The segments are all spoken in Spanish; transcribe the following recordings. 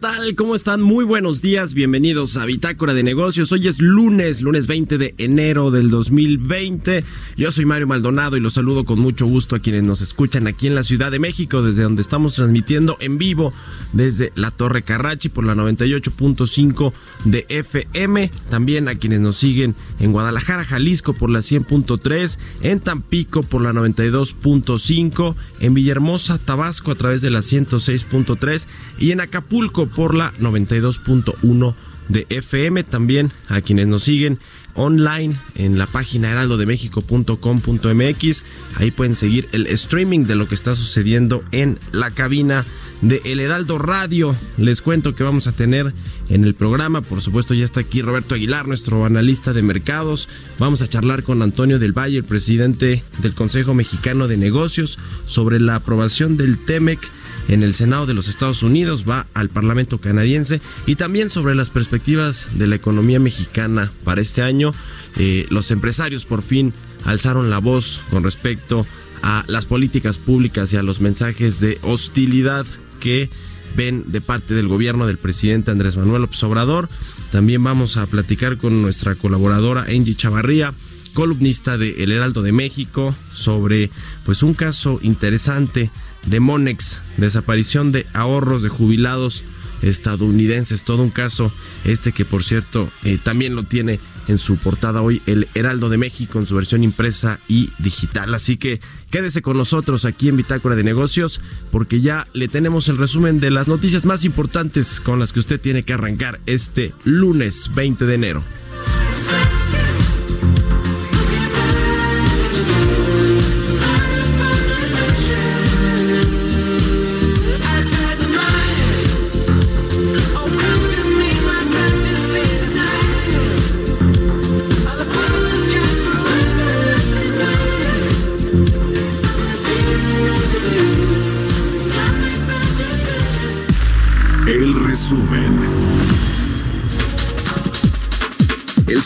Tal? ¿Cómo están? Muy buenos días, bienvenidos a Bitácora de Negocios. Hoy es lunes, lunes 20 de enero del 2020. Yo soy Mario Maldonado y los saludo con mucho gusto a quienes nos escuchan aquí en la Ciudad de México, desde donde estamos transmitiendo en vivo desde la Torre Carrachi por la 98.5 de FM. También a quienes nos siguen en Guadalajara, Jalisco por la 100.3, en Tampico por la 92.5, en Villahermosa, Tabasco a través de la 106.3 y en Acapulco por la 92.1 de FM. También a quienes nos siguen online en la página heraldodemexico.com.mx. Ahí pueden seguir el streaming de lo que está sucediendo en la cabina de El Heraldo Radio. Les cuento que vamos a tener en el programa, por supuesto ya está aquí Roberto Aguilar, nuestro analista de mercados. Vamos a charlar con Antonio del Valle, el presidente del Consejo Mexicano de Negocios, sobre la aprobación del TEMEC en el Senado de los Estados Unidos, va al Parlamento canadiense y también sobre las perspectivas de la economía mexicana para este año. Eh, los empresarios por fin alzaron la voz con respecto a las políticas públicas y a los mensajes de hostilidad que ven de parte del gobierno del presidente Andrés Manuel López Obrador. También vamos a platicar con nuestra colaboradora Angie Chavarría columnista de El Heraldo de México sobre pues un caso interesante de Monex, desaparición de ahorros de jubilados estadounidenses, todo un caso este que por cierto eh, también lo tiene en su portada hoy el Heraldo de México en su versión impresa y digital. Así que quédese con nosotros aquí en Bitácora de Negocios porque ya le tenemos el resumen de las noticias más importantes con las que usted tiene que arrancar este lunes 20 de enero.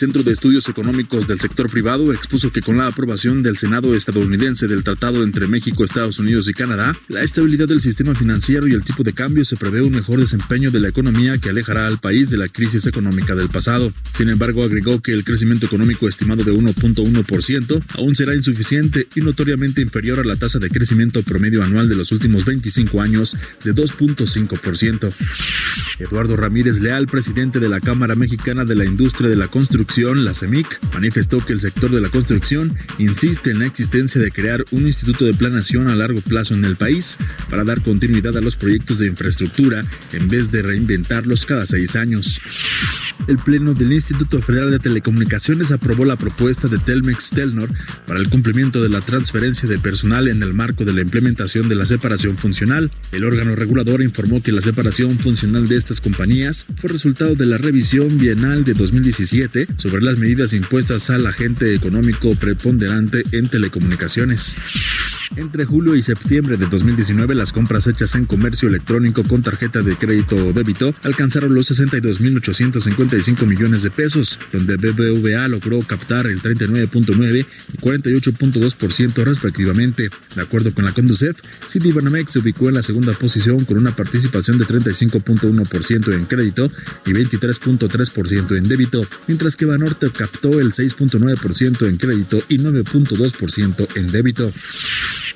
Centro de Estudios Económicos del Sector Privado expuso que con la aprobación del Senado estadounidense del Tratado entre México, Estados Unidos y Canadá, la estabilidad del sistema financiero y el tipo de cambio se prevé un mejor desempeño de la economía que alejará al país de la crisis económica del pasado. Sin embargo, agregó que el crecimiento económico estimado de 1.1% aún será insuficiente y notoriamente inferior a la tasa de crecimiento promedio anual de los últimos 25 años de 2.5%. Eduardo Ramírez Leal, presidente de la Cámara Mexicana de la Industria de la Construcción, la CEMIC, manifestó que el sector de la construcción insiste en la existencia de crear un instituto de planación a largo plazo en el país para dar continuidad a los proyectos de infraestructura en vez de reinventarlos cada seis años. El Pleno del Instituto Federal de Telecomunicaciones aprobó la propuesta de Telmex Telnor para el cumplimiento de la transferencia de personal en el marco de la implementación de la separación funcional. El órgano regulador informó que la separación funcional de estas compañías fue resultado de la revisión bienal de 2017 sobre las medidas impuestas al agente económico preponderante en telecomunicaciones. Entre julio y septiembre de 2019, las compras hechas en comercio electrónico con tarjeta de crédito o débito alcanzaron los 62.855 millones de pesos, donde BBVA logró captar el 39.9 y 48.2% respectivamente. De acuerdo con la Conducef, Citibanamex se ubicó en la segunda posición con una participación de 35.1% en crédito y 23.3% en débito, mientras que Banorte captó el 6.9% en crédito y 9.2% en débito.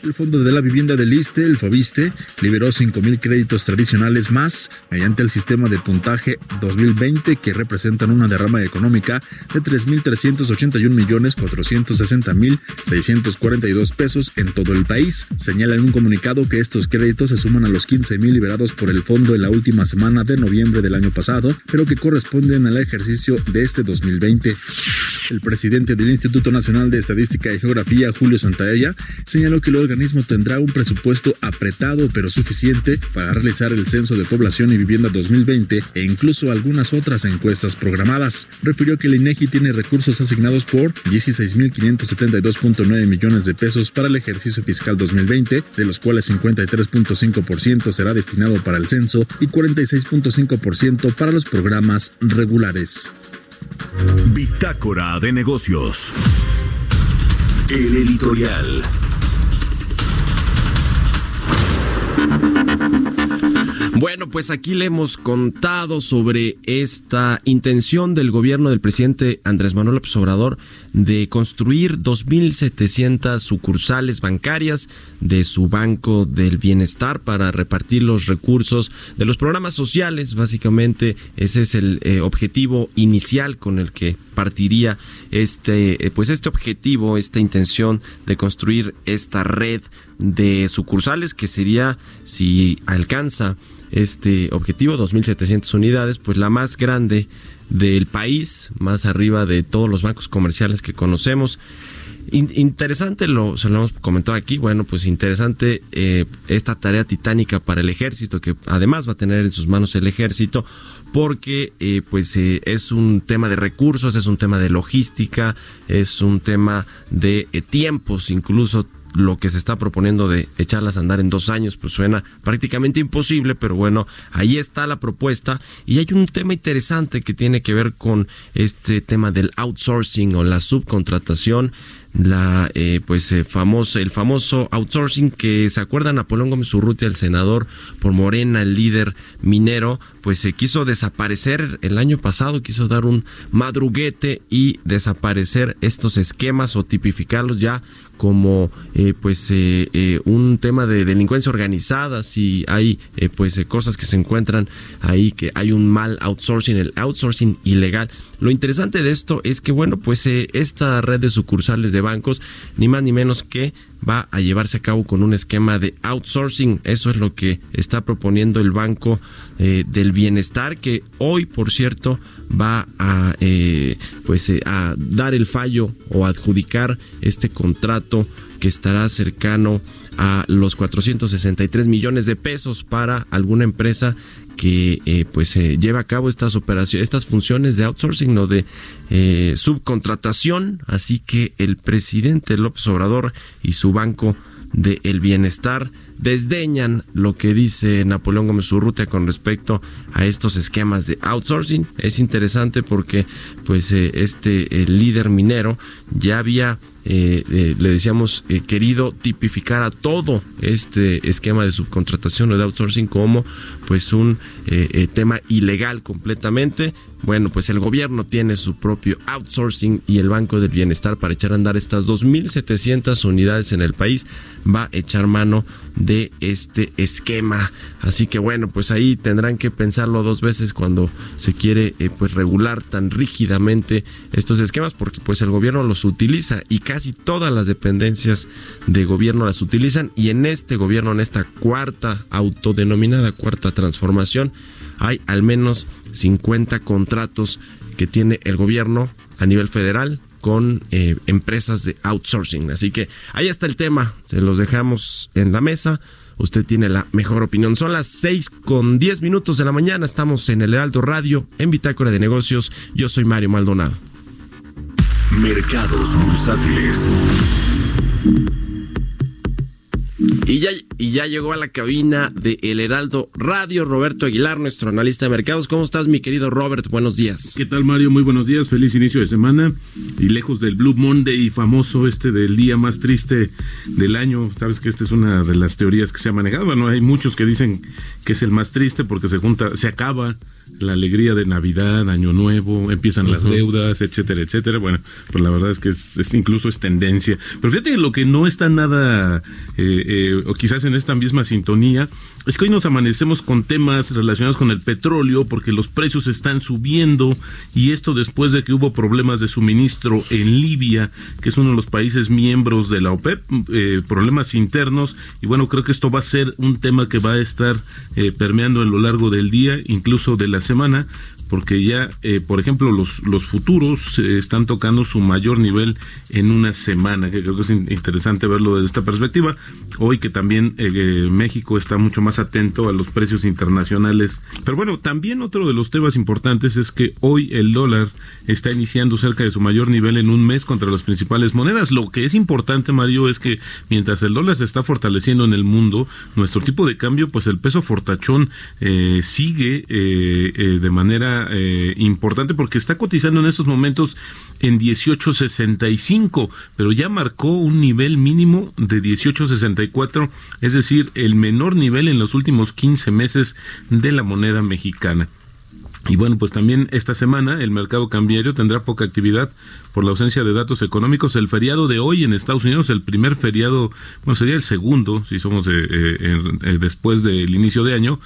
El Fondo de la Vivienda del ISTE, el FOBISTE, liberó 5.000 créditos tradicionales más mediante el sistema de puntaje 2020 que representan una derrama económica de 3.381.460.642 pesos en todo el país. Señala en un comunicado que estos créditos se suman a los 15.000 liberados por el fondo en la última semana de noviembre del año pasado, pero que corresponden al ejercicio de este 2020. El presidente del Instituto Nacional de Estadística y Geografía, Julio Santaella, señaló que el organismo tendrá un presupuesto apretado pero suficiente para realizar el Censo de Población y Vivienda 2020 e incluso algunas otras encuestas programadas. Refirió que el INEGI tiene recursos asignados por 16.572.9 millones de pesos para el ejercicio fiscal 2020, de los cuales 53.5% será destinado para el censo y 46.5% para los programas regulares. Bitácora de negocios. El editorial. Bueno, pues aquí le hemos contado sobre esta intención del gobierno del presidente Andrés Manuel López Obrador de construir 2.700 sucursales bancarias de su Banco del Bienestar para repartir los recursos de los programas sociales. Básicamente ese es el eh, objetivo inicial con el que partiría este, eh, pues este objetivo, esta intención de construir esta red de sucursales que sería, si alcanza este objetivo, 2.700 unidades, pues la más grande del país, más arriba de todos los bancos comerciales que conocemos. interesante, lo, se lo hemos comentado aquí, bueno, pues interesante eh, esta tarea titánica para el ejército, que además va a tener en sus manos el ejército, porque eh, pues eh, es un tema de recursos, es un tema de logística, es un tema de tiempos, incluso lo que se está proponiendo de echarlas a andar en dos años, pues suena prácticamente imposible, pero bueno, ahí está la propuesta. Y hay un tema interesante que tiene que ver con este tema del outsourcing o la subcontratación la eh, pues eh, famoso el famoso outsourcing que se acuerda Napoleón Gómez Urrutia el senador por Morena el líder minero pues se quiso desaparecer el año pasado quiso dar un madruguete y desaparecer estos esquemas o tipificarlos ya como eh, pues un tema de delincuencia organizada si hay pues cosas que se encuentran ahí que hay un mal outsourcing el outsourcing ilegal. Lo interesante de esto es que bueno pues esta red de sucursales de bancos, ni más ni menos que va a llevarse a cabo con un esquema de outsourcing. Eso es lo que está proponiendo el Banco eh, del Bienestar, que hoy, por cierto, va a, eh, pues, eh, a dar el fallo o adjudicar este contrato que estará cercano a los 463 millones de pesos para alguna empresa que eh, pues se lleva a cabo estas operaciones, estas funciones de outsourcing o de eh, subcontratación. Así que el presidente López Obrador y su banco del el bienestar desdeñan lo que dice Napoleón Gómez Urrutia con respecto a estos esquemas de outsourcing. Es interesante porque pues eh, este el líder minero ya había eh, eh, le decíamos querido tipificar a todo este esquema de subcontratación o de outsourcing como pues un tema ilegal completamente bueno, pues el gobierno tiene su propio outsourcing y el Banco del Bienestar para echar a andar estas 2.700 unidades en el país va a echar mano de este esquema. Así que bueno, pues ahí tendrán que pensarlo dos veces cuando se quiere eh, pues regular tan rígidamente estos esquemas porque pues el gobierno los utiliza y casi todas las dependencias de gobierno las utilizan y en este gobierno, en esta cuarta autodenominada cuarta transformación, hay al menos 50 contratos que tiene el gobierno a nivel federal con eh, empresas de outsourcing. Así que ahí está el tema, se los dejamos en la mesa. Usted tiene la mejor opinión. Son las 6 con 10 minutos de la mañana. Estamos en el Heraldo Radio, en Bitácora de Negocios. Yo soy Mario Maldonado. Mercados bursátiles. Y ya, y ya llegó a la cabina de El Heraldo Radio Roberto Aguilar, nuestro analista de mercados. ¿Cómo estás, mi querido Robert? Buenos días. ¿Qué tal, Mario? Muy buenos días. Feliz inicio de semana. Y lejos del Blue Monday famoso, este del día más triste del año. Sabes que esta es una de las teorías que se ha manejado. Bueno, hay muchos que dicen que es el más triste porque se junta, se acaba la alegría de Navidad, Año Nuevo, empiezan las deudas, etcétera, etcétera. Bueno, pues la verdad es que es, incluso es tendencia. Pero fíjate que lo que no está nada, eh, eh, o quizás en esta misma sintonía, es que hoy nos amanecemos con temas relacionados con el petróleo porque los precios están subiendo y esto después de que hubo problemas de suministro en Libia, que es uno de los países miembros de la OPEP, eh, problemas internos. Y bueno, creo que esto va a ser un tema que va a estar eh, permeando a lo largo del día, incluso de la semana, porque ya, eh, por ejemplo, los, los futuros eh, están tocando su mayor nivel en una semana, que creo que es interesante verlo desde esta perspectiva. Hoy que también eh, México está mucho más atento a los precios internacionales. Pero bueno, también otro de los temas importantes es que hoy el dólar está iniciando cerca de su mayor nivel en un mes contra las principales monedas. Lo que es importante, Mario, es que mientras el dólar se está fortaleciendo en el mundo, nuestro tipo de cambio, pues el peso fortachón sigue de manera eh, importante porque está cotizando en estos momentos en 18.65, pero ya marcó un nivel mínimo de 18.64, es decir, el menor nivel en los últimos 15 meses de la moneda mexicana. Y bueno, pues también esta semana el mercado cambiario tendrá poca actividad por la ausencia de datos económicos. El feriado de hoy en Estados Unidos, el primer feriado, bueno, sería el segundo, si somos eh, eh, eh, después del inicio de año,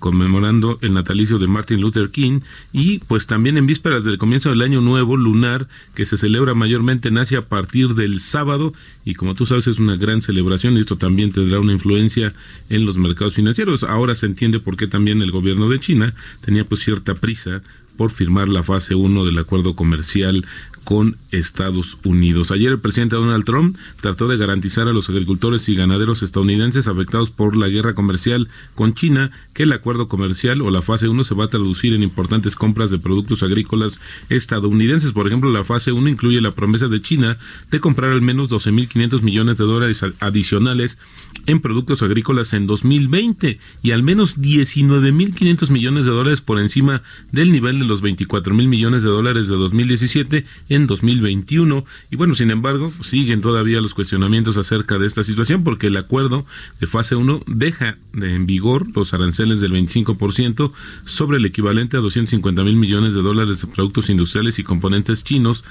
conmemorando el natalicio de Martin Luther King. Y pues también en vísperas del comienzo del año nuevo lunar, que se celebra mayormente en Asia a partir del sábado. Y como tú sabes, es una gran celebración y esto también tendrá una influencia en los mercados financieros. Ahora se entiende por qué también el gobierno de China tenía pues cierta prisa por firmar la fase 1 del acuerdo comercial con Estados Unidos. Ayer el presidente Donald Trump trató de garantizar a los agricultores y ganaderos estadounidenses afectados por la guerra comercial con China que el acuerdo comercial o la fase 1 se va a traducir en importantes compras de productos agrícolas estadounidenses. Por ejemplo, la fase 1 incluye la promesa de China de comprar al menos 12.500 millones de dólares adicionales en productos agrícolas en 2020 y al menos 19.500 millones de dólares por encima del nivel de los 24.000 millones de dólares de 2017 en 2021. Y bueno, sin embargo, siguen todavía los cuestionamientos acerca de esta situación porque el acuerdo de fase 1 deja en vigor los aranceles del 25% sobre el equivalente a 250 mil millones de dólares de productos industriales y componentes chinos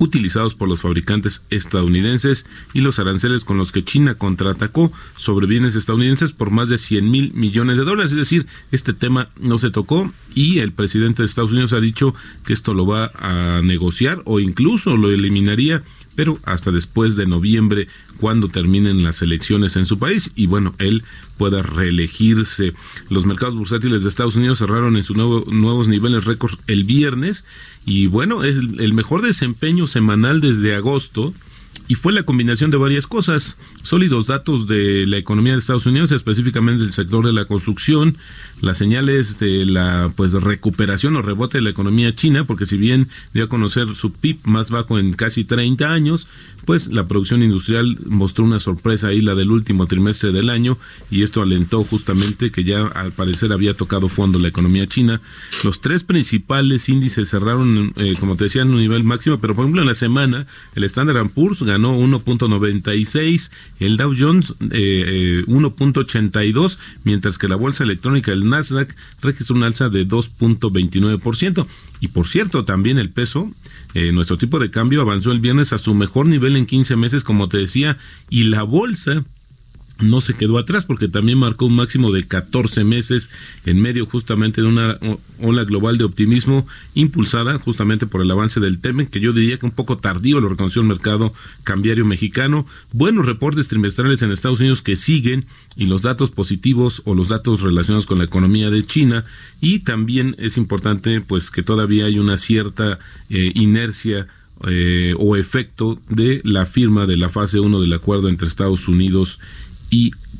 utilizados por los fabricantes estadounidenses y los aranceles con los que China contraatacó sobre bienes estadounidenses por más de 100 mil millones de dólares. Es decir, este tema no se tocó y el presidente de Estados Unidos ha dicho que esto lo va a negociar o incluso lo eliminaría pero hasta después de noviembre, cuando terminen las elecciones en su país y bueno, él pueda reelegirse. Los mercados bursátiles de Estados Unidos cerraron en sus nuevos niveles récord el viernes y bueno, es el mejor desempeño semanal desde agosto y fue la combinación de varias cosas, sólidos datos de la economía de Estados Unidos, específicamente del sector de la construcción, las señales de la pues recuperación o rebote de la economía china, porque si bien dio a conocer su PIB más bajo en casi 30 años, pues la producción industrial mostró una sorpresa ahí la del último trimestre del año y esto alentó justamente que ya al parecer había tocado fondo la economía china. Los tres principales índices cerraron, eh, como te decía, en un nivel máximo, pero por ejemplo en la semana el Standard Poor's ganó 1.96, el Dow Jones eh, 1.82, eh, mientras que la bolsa electrónica, el Nasdaq, registró un alza de 2.29%. Y por cierto, también el peso, eh, nuestro tipo de cambio avanzó el viernes a su mejor nivel en 15 meses, como te decía, y la bolsa no se quedó atrás porque también marcó un máximo de 14 meses en medio justamente de una ola global de optimismo impulsada justamente por el avance del TEMEN, que yo diría que un poco tardío lo reconoció el mercado cambiario mexicano. Buenos reportes trimestrales en Estados Unidos que siguen y los datos positivos o los datos relacionados con la economía de China y también es importante pues que todavía hay una cierta eh, inercia eh, o efecto de la firma de la fase 1 del acuerdo entre Estados Unidos y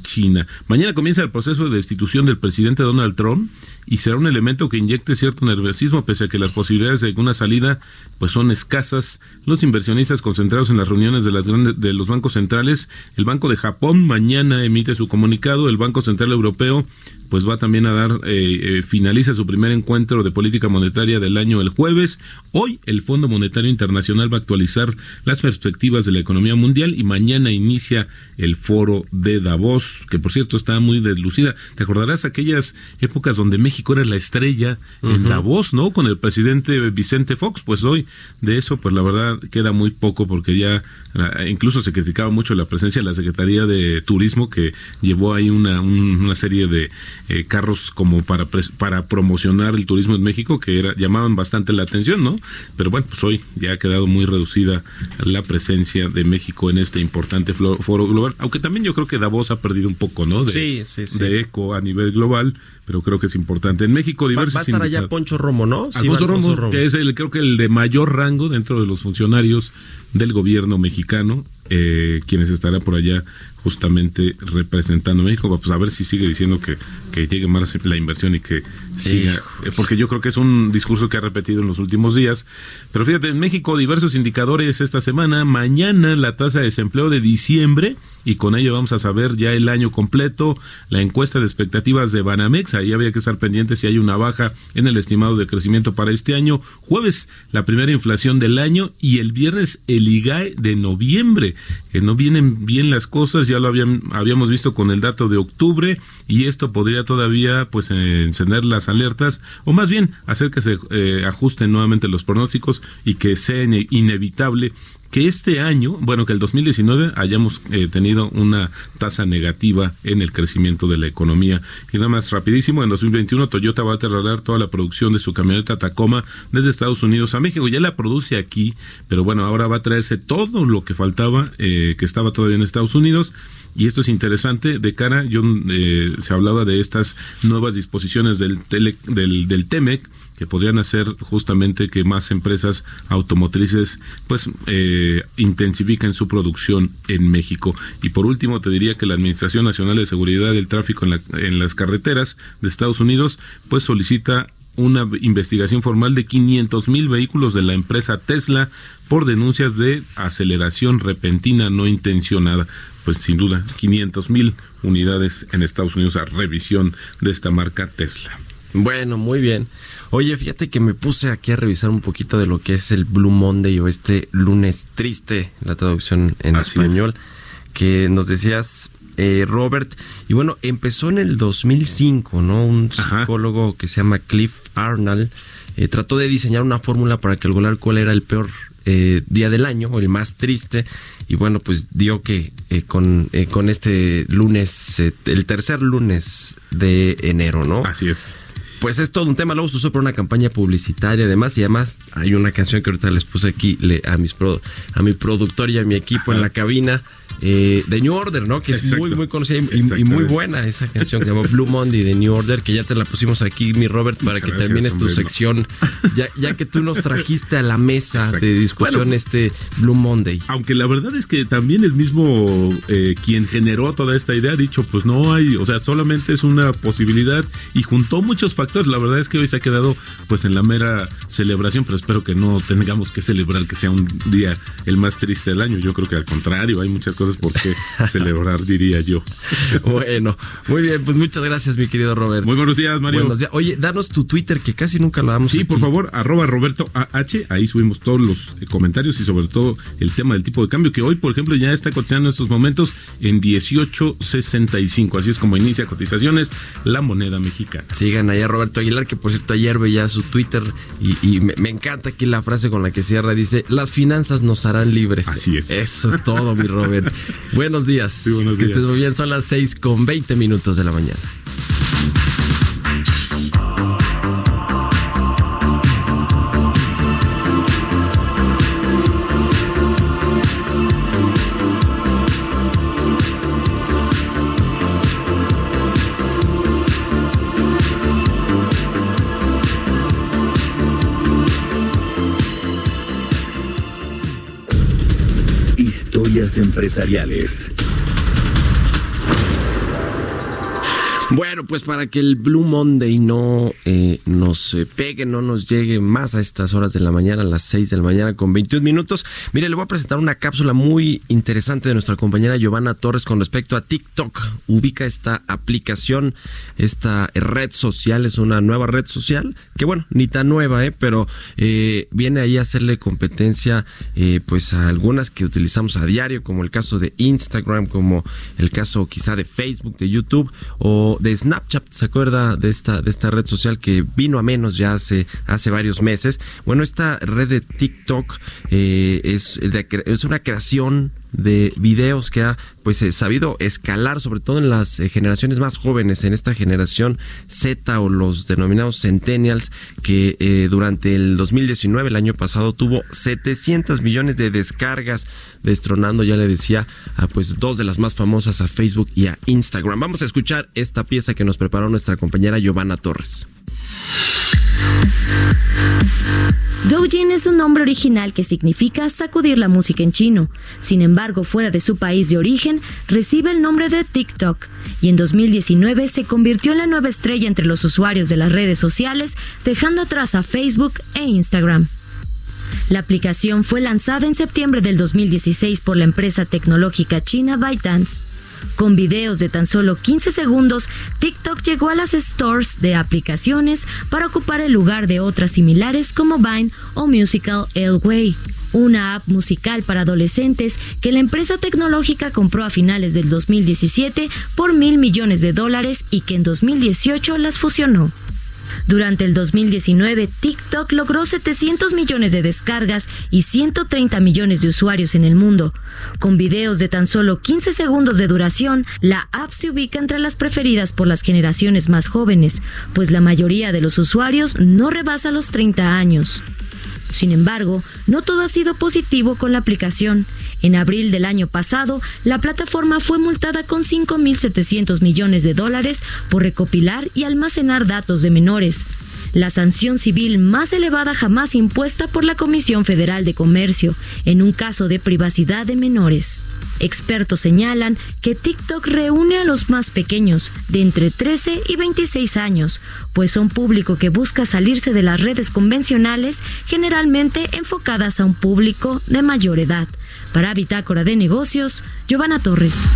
China. Mañana comienza el proceso de destitución del presidente Donald Trump y será un elemento que inyecte cierto nerviosismo pese a que las posibilidades de una salida pues son escasas. Los inversionistas concentrados en las reuniones de las grandes de los bancos centrales, el Banco de Japón mañana emite su comunicado, el Banco Central Europeo pues va también a dar, eh, eh, finaliza su primer encuentro de política monetaria del año el jueves. Hoy el Fondo Monetario Internacional va a actualizar las perspectivas de la economía mundial y mañana inicia el foro de Davos, que por cierto está muy deslucida. ¿Te acordarás aquellas épocas donde México era la estrella en Davos, ¿no? Con el presidente Vicente Fox, pues hoy de eso, pues la verdad queda muy poco porque ya incluso se criticaba mucho la presencia de la Secretaría de Turismo que llevó ahí una, una serie de eh, carros como para para promocionar el turismo en México que era llamaban bastante la atención, ¿no? Pero bueno, pues hoy ya ha quedado muy reducida la presencia de México en este importante foro global, aunque también yo creo que Davos ha perdido un poco, ¿no? De, de eco a nivel global, pero creo que es importante. En México diversos va, a estar allá Poncho Romo, ¿no? Alfonso, Romo, que es el creo que el de mayor rango dentro de los funcionarios del gobierno mexicano, eh, quienes estará por allá justamente representando a México, pues a ver si sigue diciendo que, que llegue más la inversión y que siga, eh, porque yo creo que es un discurso que ha repetido en los últimos días. Pero fíjate, en México diversos indicadores esta semana, mañana la tasa de desempleo de diciembre, y con ello vamos a saber ya el año completo, la encuesta de expectativas de Banamex, ahí había que estar pendiente si hay una baja en el estimado de crecimiento para este año, jueves la primera inflación del año y el viernes el IGAE de noviembre, que no vienen bien las cosas, ya lo habían, habíamos visto con el dato de octubre y esto podría todavía pues encender las alertas o más bien hacer que se eh, ajusten nuevamente los pronósticos y que sea inevitable que este año, bueno, que el 2019 hayamos eh, tenido una tasa negativa en el crecimiento de la economía. Y nada más rapidísimo, en 2021 Toyota va a trasladar toda la producción de su camioneta Tacoma desde Estados Unidos a México. Ya la produce aquí, pero bueno, ahora va a traerse todo lo que faltaba, eh, que estaba todavía en Estados Unidos y esto es interesante de cara, yo eh, se hablaba de estas nuevas disposiciones del, del, del TEMEC que podrían hacer justamente que más empresas automotrices pues eh, intensifiquen su producción en México. Y por último te diría que la Administración Nacional de Seguridad del Tráfico en, la, en las carreteras de Estados Unidos pues solicita una investigación formal de 500 mil vehículos de la empresa Tesla por denuncias de aceleración repentina no intencionada. Pues sin duda, 500 mil unidades en Estados Unidos a revisión de esta marca Tesla. Bueno, muy bien. Oye, fíjate que me puse aquí a revisar un poquito de lo que es el Blue Monday o este lunes triste, la traducción en español, que nos decías, eh, Robert. Y bueno, empezó en el 2005, ¿no? Un psicólogo que se llama Cliff Arnold eh, trató de diseñar una fórmula para calcular cuál era el peor eh, día del año o el más triste y bueno pues dio que con, con este lunes el tercer lunes de enero no así es pues es todo un tema. Luego se usó para una campaña publicitaria, además. Y además hay una canción que ahorita les puse aquí a, mis a mi productor y a mi equipo en la cabina eh, de New Order, ¿no? Que es muy, muy conocida y, muy buena esa canción que se llama Blue Monday de New Order, que ya te la pusimos aquí, mi Robert, para que termines tu sección, ya, ya que tú nos trajiste a la mesa de discusión este Blue Monday. Aunque la verdad es que también el mismo eh, quien generó toda esta idea ha dicho, pues no hay, o sea, solamente es una posibilidad y juntó muchos factores. La verdad es que hoy se ha quedado pues en la mera celebración, pero espero que no tengamos que celebrar que sea un día el más triste del año. Yo creo que al contrario, hay muchas cosas por qué celebrar, diría yo. bueno, muy bien, pues muchas gracias, mi querido Robert. Muy buenos días, Mario. Buenos días. Oye, danos tu Twitter, que casi nunca lo damos. Sí, por favor, arroba Roberto AH, ahí subimos todos los eh, comentarios y sobre todo el tema del tipo de cambio, que hoy, por ejemplo, ya está cotizando en estos momentos en 18.65. Así es como inicia cotizaciones la moneda mexicana. Sigan allá Roberto Aguilar, que por cierto ayer veía su Twitter y, me, me, encanta aquí la frase con la que cierra, dice, las finanzas nos harán libres. Así es. Eso es todo, mi Robert. Buenos días. Que estés muy bien. Son las 6 con 20 minutos de la mañana. Empresariales. Bueno, pues para que el Blue Monday no eh, nos eh, pegue, no nos llegue más a estas horas de la mañana, a las 6 de la mañana con 21 minutos, mire, le voy a presentar una cápsula muy interesante de nuestra compañera Giovanna Torres con respecto a TikTok. Ubica esta aplicación, esta red social, es una nueva red social, que bueno, ni tan nueva, eh, pero eh, viene ahí a hacerle competencia pues a algunas que utilizamos a diario, como el caso de Instagram, como el caso quizá de Facebook, de YouTube o de Snapchat, ¿se acuerda de esta, de esta red social que vino a menos ya hace, hace varios meses? Bueno, esta red de TikTok eh, es, es una creación de videos que ha pues eh, sabido escalar sobre todo en las eh, generaciones más jóvenes en esta generación Z o los denominados centennials que eh, durante el 2019 el año pasado tuvo 700 millones de descargas destronando ya le decía a pues dos de las más famosas a Facebook y a Instagram. Vamos a escuchar esta pieza que nos preparó nuestra compañera Giovanna Torres Doujin es un nombre original que significa sacudir la música en chino. Sin embargo, fuera de su país de origen, recibe el nombre de TikTok y en 2019 se convirtió en la nueva estrella entre los usuarios de las redes sociales, dejando atrás a Facebook e Instagram. La aplicación fue lanzada en septiembre del 2016 por la empresa tecnológica china ByteDance. Con videos de tan solo 15 segundos, TikTok llegó a las stores de aplicaciones para ocupar el lugar de otras similares como Vine o Musical Way, una app musical para adolescentes que la empresa tecnológica compró a finales del 2017 por mil millones de dólares y que en 2018 las fusionó. Durante el 2019, TikTok logró 700 millones de descargas y 130 millones de usuarios en el mundo. Con videos de tan solo 15 segundos de duración, la app se ubica entre las preferidas por las generaciones más jóvenes, pues la mayoría de los usuarios no rebasa los 30 años. Sin embargo, no todo ha sido positivo con la aplicación. En abril del año pasado, la plataforma fue multada con 5.700 millones de dólares por recopilar y almacenar datos de menores, la sanción civil más elevada jamás impuesta por la Comisión Federal de Comercio en un caso de privacidad de menores. Expertos señalan que TikTok reúne a los más pequeños, de entre 13 y 26 años, pues son público que busca salirse de las redes convencionales, generalmente enfocadas a un público de mayor edad. Para Bitácora de Negocios, Giovanna Torres.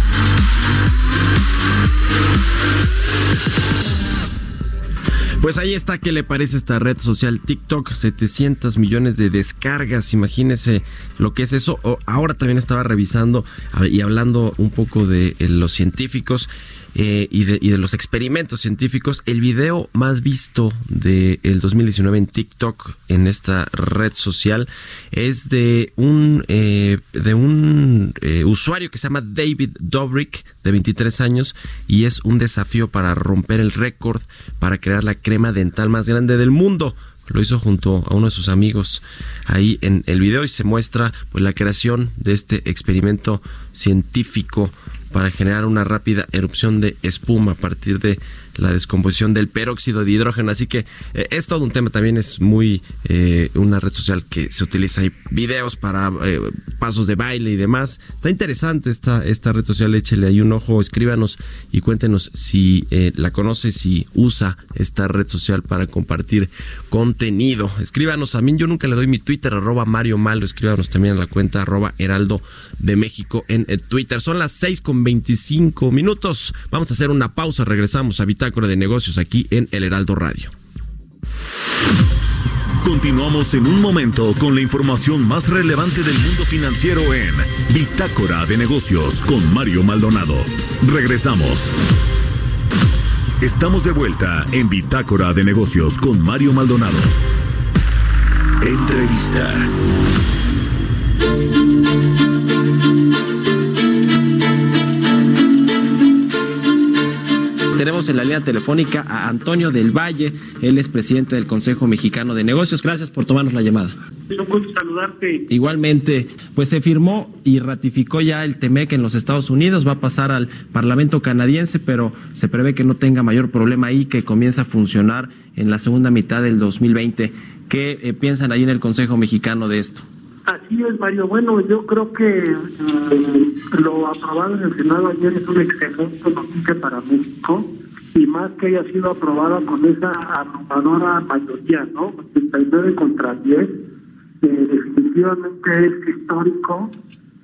Pues ahí está, ¿qué le parece esta red social TikTok? 700 millones de descargas, imagínese lo que es eso. Ahora también estaba revisando y hablando un poco de eh, los científicos. Eh, y, de, y, de, los experimentos científicos. El video más visto del el 2019 en TikTok, en esta red social, es de un, eh, de un eh, usuario que se llama David Dobrik, de 23 años, y es un desafío para romper el récord para crear la crema dental más grande del mundo lo hizo junto a uno de sus amigos ahí en el video y se muestra pues la creación de este experimento científico para generar una rápida erupción de espuma a partir de la descomposición del peróxido de hidrógeno. Así que eh, es todo un tema. También es muy eh, una red social que se utiliza. Hay videos para eh, pasos de baile y demás. Está interesante esta, esta red social. Échele ahí un ojo, escríbanos y cuéntenos si la conoce, si usa esta red social para compartir contenido. Escríbanos a mí. Yo nunca le doy mi Twitter, arroba Mario Malo. Escríbanos también a la cuenta arroba Heraldo de México en Twitter. Son las 6 con 25 minutos. Vamos a hacer una pausa. Regresamos a Bitácora de Negocios aquí en El Heraldo Radio. Continuamos en un momento con la información más relevante del mundo financiero en Bitácora de Negocios con Mario Maldonado. Regresamos. Estamos de vuelta en Bitácora de Negocios con Mario Maldonado. Entrevista. Tenemos en la línea telefónica a Antonio del Valle, él es presidente del Consejo Mexicano de Negocios. Gracias por tomarnos la llamada. Un gusto saludarte. Igualmente, pues se firmó y ratificó ya el TEMEC en los Estados Unidos, va a pasar al Parlamento canadiense, pero se prevé que no tenga mayor problema ahí, que comienza a funcionar en la segunda mitad del 2020. ¿Qué eh, piensan ahí en el Consejo Mexicano de esto? Así es, Mario. Bueno, yo creo que eh, lo aprobado en el Senado ayer es una excelente noticia para México. y más que haya sido aprobada con esa abrumadora mayoría, ¿no? 89 contra 10, eh, definitivamente es histórico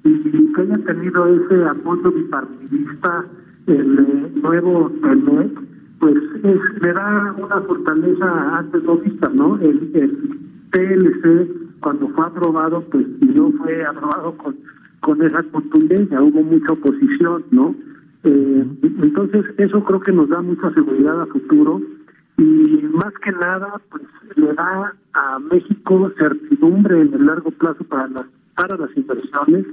y que haya tenido ese apoyo bipartidista el eh, nuevo TEMEC, pues es, le da una fortaleza antes no vista, ¿no? El, el TLC, cuando fue aprobado, pues no fue aprobado con, con esa contundencia, hubo mucha oposición, ¿no? Eh, entonces, eso creo que nos da mucha seguridad a futuro y más que nada, pues le da a México certidumbre en el largo plazo para las para las inversiones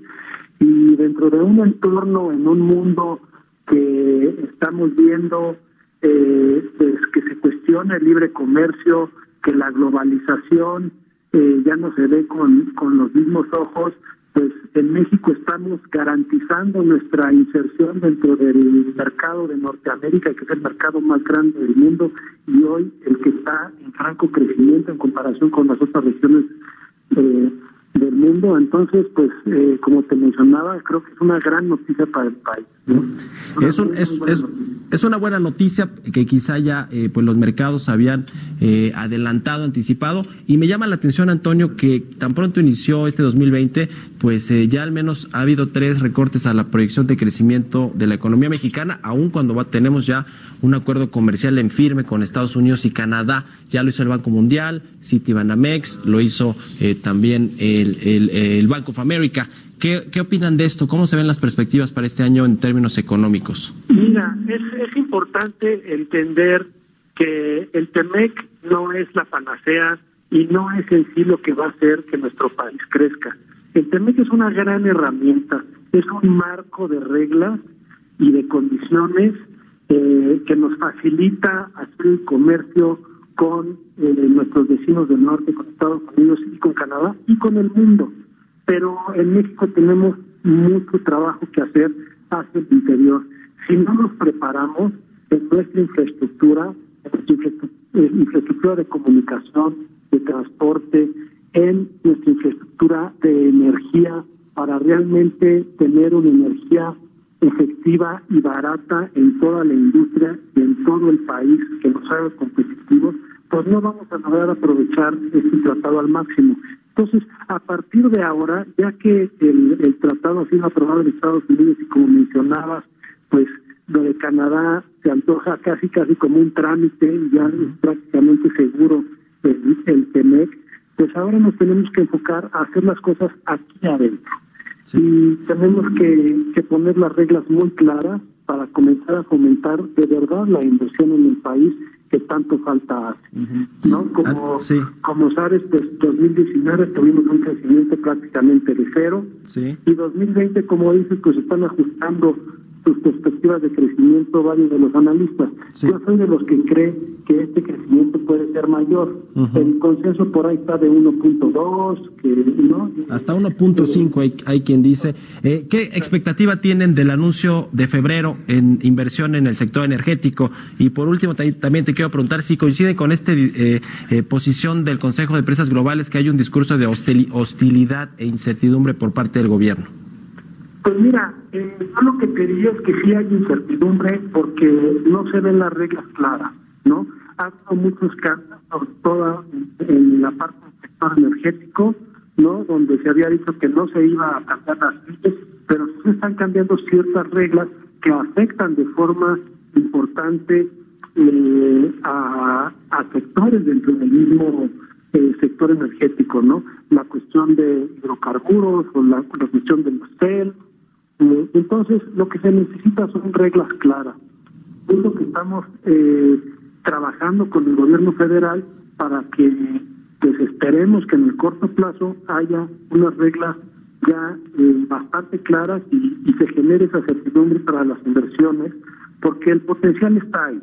y dentro de un entorno, en un mundo que estamos viendo eh, pues, que se cuestiona el libre comercio, que la globalización eh, ya no se ve con, con los mismos ojos, pues en México estamos garantizando nuestra inserción dentro del mercado de Norteamérica, que es el mercado más grande del mundo y hoy el que está en franco crecimiento en comparación con las otras regiones eh, del mundo. Entonces, pues, eh, como te mencionaba, creo que es una gran noticia para el país. Es, un, es, es, es, una buena noticia que quizá ya eh, pues los mercados habían eh, adelantado, anticipado. Y me llama la atención, Antonio, que tan pronto inició este 2020, pues eh, ya al menos ha habido tres recortes a la proyección de crecimiento de la economía mexicana, aun cuando va, tenemos ya un acuerdo comercial en firme con Estados Unidos y Canadá. Ya lo hizo el Banco Mundial, Citibanamex, lo hizo eh, también el, el, Bank of America. ¿Qué, ¿Qué opinan de esto? ¿Cómo se ven las perspectivas para este año en términos económicos? Mira, es, es importante entender que el TEMEC no es la panacea y no es en sí lo que va a hacer que nuestro país crezca. El TEMEC es una gran herramienta, es un marco de reglas y de condiciones eh, que nos facilita hacer el comercio con eh, nuestros vecinos del norte, con Estados Unidos y con Canadá y con el mundo pero en México tenemos mucho trabajo que hacer hacia el interior. Si no nos preparamos en nuestra infraestructura, en nuestra infraestructura de comunicación, de transporte, en nuestra infraestructura de energía, para realmente tener una energía efectiva y barata en toda la industria y en todo el país que nos haga competitivos, pues no vamos a lograr aprovechar este tratado al máximo. Entonces, a partir de ahora, ya que el, el tratado ha sido aprobado en Estados Unidos y como mencionabas, pues lo de Canadá se antoja casi casi como un trámite y ya es prácticamente seguro el, el TEMEC, pues ahora nos tenemos que enfocar a hacer las cosas aquí adentro. Y tenemos que, que poner las reglas muy claras para comenzar a fomentar de verdad la inversión en el país que tanto falta hace. ¿no? Como, Ah, sí. como sabes, pues 2019 tuvimos un crecimiento prácticamente de cero Sí. y 2020, como dices, pues están ajustando sus perspectivas de crecimiento varios de los analistas. Sí. Yo soy de los que cree que este crecimiento puede ser mayor. Ujú. El consenso por ahí está de 1.2, que no Hasta 1.5 hay, hay quien dice. Eh, ¿Qué expectativa tienen del anuncio de febrero en inversión en el sector energético? Y por último, ta- también te quiero preguntar si coincide con esta posición del Consejo de Empresas Globales que hay un discurso de hostili- hostilidad e incertidumbre por parte del gobierno. Pues mira, eh, yo lo que te diría es que sí hay incertidumbre porque no se ven las reglas claras, ¿no? Ha habido muchos cambios, sobre todo en, la parte del sector energético, ¿no? Donde se había dicho que no se iba a cambiar las leyes, pero sí están cambiando ciertas reglas que afectan de forma importante eh, a, sectores dentro del mismo eh, sector energético, ¿no? La cuestión de hidrocarburos o la, la cuestión de los CEL. Eh, entonces, lo que se necesita son reglas claras. Es lo que estamos eh, trabajando con el gobierno federal para que pues esperemos que en el corto plazo haya unas reglas ya eh, bastante claras y, y se genere esa certidumbre para las inversiones, porque el potencial está ahí.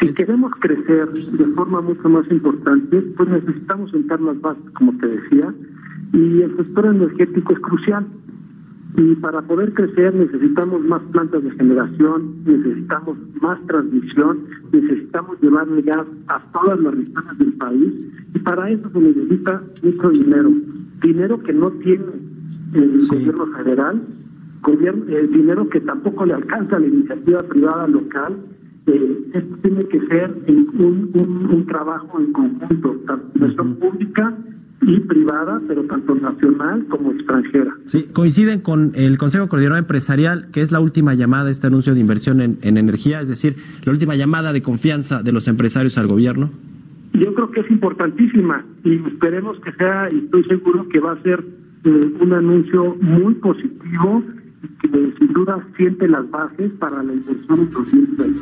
Si queremos crecer de forma mucho más importante, pues necesitamos sentar las bases, como te decía, y el sector energético es crucial. Y para poder crecer necesitamos más plantas de generación, necesitamos más transmisión, necesitamos llevarle gas a todas las regiones del país y para eso se necesita mucho dinero. Dinero que no tiene el gobierno federal, gobierno, eh, dinero que tampoco le alcanza a la iniciativa privada local. Eh, esto tiene que ser un, un, trabajo en conjunto, tanto inversión pública y privada, pero tanto nacional como extranjera. Sí, coinciden con el Consejo Coordinador Empresarial, que es la última llamada este anuncio de inversión en, en energía, es decir, la última llamada de confianza de los empresarios al gobierno. Yo creo que es importantísima y esperemos que sea, y estoy seguro que va a ser eh, un anuncio muy positivo que sin duda siente las bases para la inversión en 2020.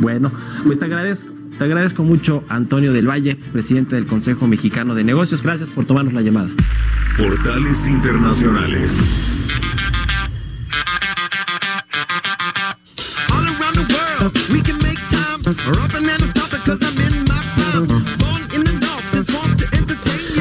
Bueno, pues te agradezco. Te agradezco mucho, Antonio del Valle, presidente del Consejo Mexicano de Negocios. Gracias por tomarnos la llamada. Portales Internacionales.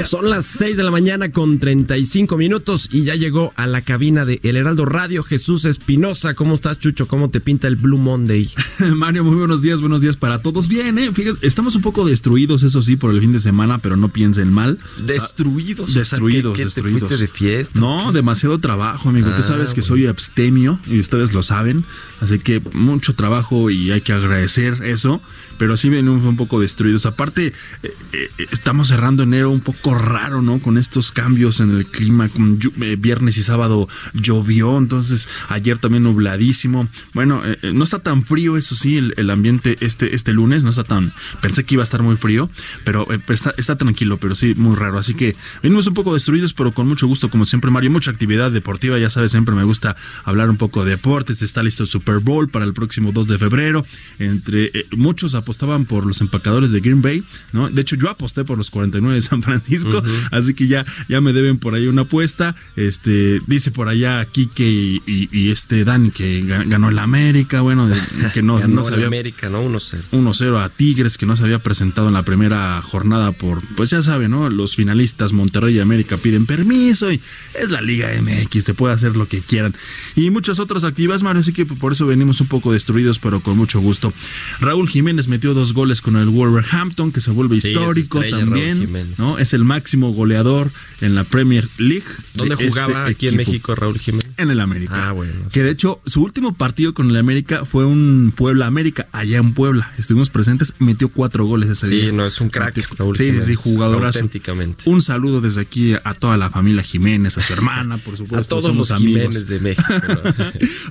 Son las 6 de la mañana con 35 minutos y ya llegó a la cabina de El Heraldo Radio Jesús Espinosa. ¿Cómo estás, Chucho? ¿Cómo te pinta el Blue Monday? Mario, muy buenos días, buenos días para todos. Bien, ¿eh? Fíjate, estamos un poco destruidos, eso sí, por el fin de semana, pero no piensen mal. ¿Destruidos? destruidos, ¿qué, destruidos. Te fuiste de fiesta? No, demasiado trabajo, amigo. Tú Ah, sabes que bueno. soy abstemio y ustedes lo saben. Así que mucho trabajo y hay que agradecer eso. Pero sí venimos un poco destruidos. Aparte, eh, eh, estamos cerrando enero un poco raro, ¿no? Con estos cambios en el clima. con eh, viernes y sábado llovió, entonces ayer también nubladísimo. Bueno, eh, eh, no está tan frío, eso sí, el, ambiente este, este lunes no está tan... Pensé que iba a estar muy frío, pero, eh, pero está, está tranquilo, pero sí muy raro. Así que venimos un poco destruidos, pero con mucho gusto, como siempre, Mario. Mucha actividad deportiva, ya sabes, siempre me gusta hablar un poco de deportes. Está listo el Super Bowl para el próximo 2 de febrero. Entre eh, muchos apostaban por los empacadores de Green Bay, ¿no? De hecho, yo aposté por los 49 de San Francisco, así que ya, ya me deben por ahí una apuesta. Este, dice por allá Kike y, y- y este Dani que ga- ganó el América, bueno, que no, Ganó no se había América, ¿no? 1-0. 1-0 a Tigres que no se había presentado en la primera jornada por, pues ya saben, ¿no? Los finalistas Monterrey y América piden permiso y es la Liga MX, te puede hacer lo que quieran. Y muchas otras actividades, Mario, así que por eso venimos un poco destruidos, pero con mucho gusto. Raúl Jiménez metió dos goles con el Wolverhampton, que se vuelve Sí, es histórico estrella, también, Jiménez. ¿no? Es el máximo goleador en la Premier League. de ¿Dónde este jugaba aquí en. México Raúl Jiménez? En el América. Ah, bueno, Que de sí, hecho, su último partido con el América fue un Puebla América, allá en Puebla. Estuvimos presentes, metió cuatro goles ese Sí, día. no, es un crack, Raúl Sí, sí, sí, jugadorazo. auténticamente. Un saludo desde aquí a toda la familia Jiménez, a su hermana, por supuesto. A todos somos los amigos. Jiménez de México.